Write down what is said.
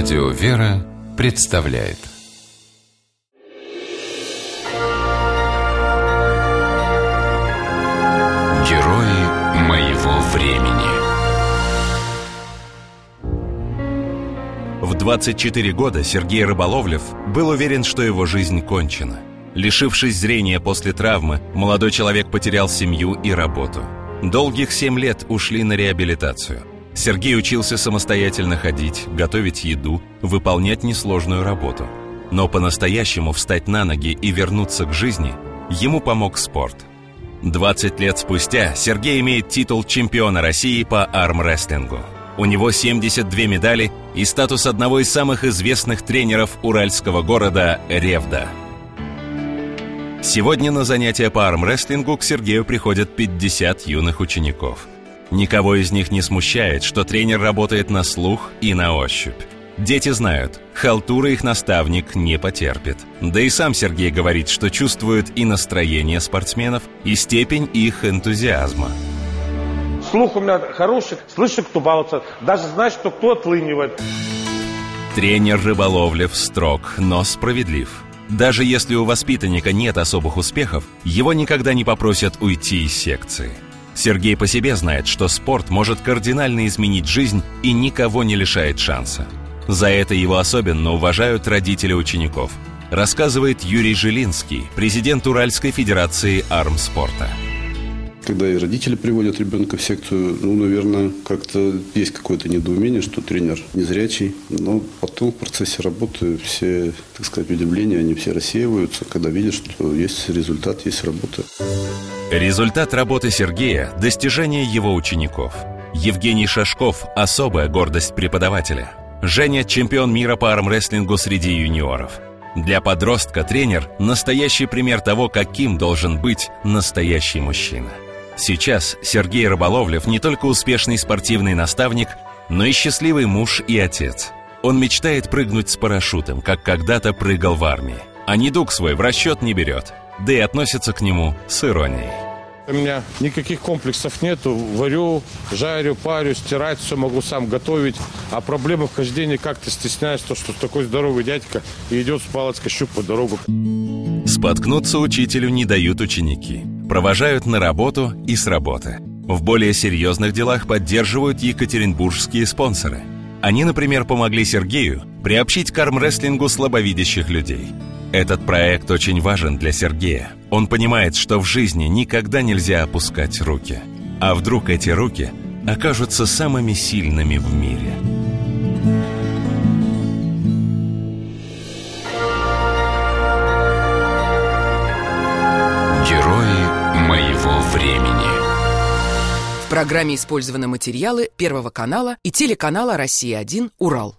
Радио «Вера» представляет Герои моего времени В 24 года Сергей Рыболовлев был уверен, что его жизнь кончена. Лишившись зрения после травмы, молодой человек потерял семью и работу. Долгих семь лет ушли на реабилитацию – Сергей учился самостоятельно ходить, готовить еду, выполнять несложную работу. Но по-настоящему встать на ноги и вернуться к жизни ему помог спорт. 20 лет спустя Сергей имеет титул чемпиона России по армрестлингу. У него 72 медали и статус одного из самых известных тренеров уральского города Ревда. Сегодня на занятия по армрестлингу к Сергею приходят 50 юных учеников – Никого из них не смущает, что тренер работает на слух и на ощупь. Дети знают, халтура их наставник не потерпит. Да и сам Сергей говорит, что чувствует и настроение спортсменов, и степень их энтузиазма. Слух у меня хороший, слышу, кто балуется, даже знаешь, что кто отлынивает. Тренер Рыболовлев строг, но справедлив. Даже если у воспитанника нет особых успехов, его никогда не попросят уйти из секции – Сергей по себе знает, что спорт может кардинально изменить жизнь и никого не лишает шанса. За это его особенно уважают родители учеников, рассказывает Юрий Жилинский, президент Уральской Федерации армспорта. Когда и родители приводят ребенка в секцию, ну, наверное, как-то есть какое-то недоумение, что тренер незрячий. Но потом в процессе работы все, так сказать, удивления, они все рассеиваются, когда видят, что есть результат, есть работа. Результат работы Сергея – достижение его учеников. Евгений Шашков – особая гордость преподавателя. Женя – чемпион мира по армрестлингу среди юниоров. Для подростка тренер – настоящий пример того, каким должен быть настоящий мужчина. Сейчас Сергей Рыболовлев не только успешный спортивный наставник, но и счастливый муж и отец. Он мечтает прыгнуть с парашютом, как когда-то прыгал в армии. А недуг свой в расчет не берет – да и относятся к нему с иронией. У меня никаких комплексов нету. Варю, жарю, парю, стирать, все могу сам готовить. А проблема в хождении как-то стесняюсь, то, что такой здоровый дядька идет с палочкой щуп по дорогу. Споткнуться учителю не дают ученики. Провожают на работу и с работы. В более серьезных делах поддерживают екатеринбургские спонсоры. Они, например, помогли Сергею приобщить к армрестлингу слабовидящих людей – этот проект очень важен для Сергея. Он понимает, что в жизни никогда нельзя опускать руки. А вдруг эти руки окажутся самыми сильными в мире? Герои моего времени. В программе использованы материалы Первого канала и телеканала «Россия-1 Урал».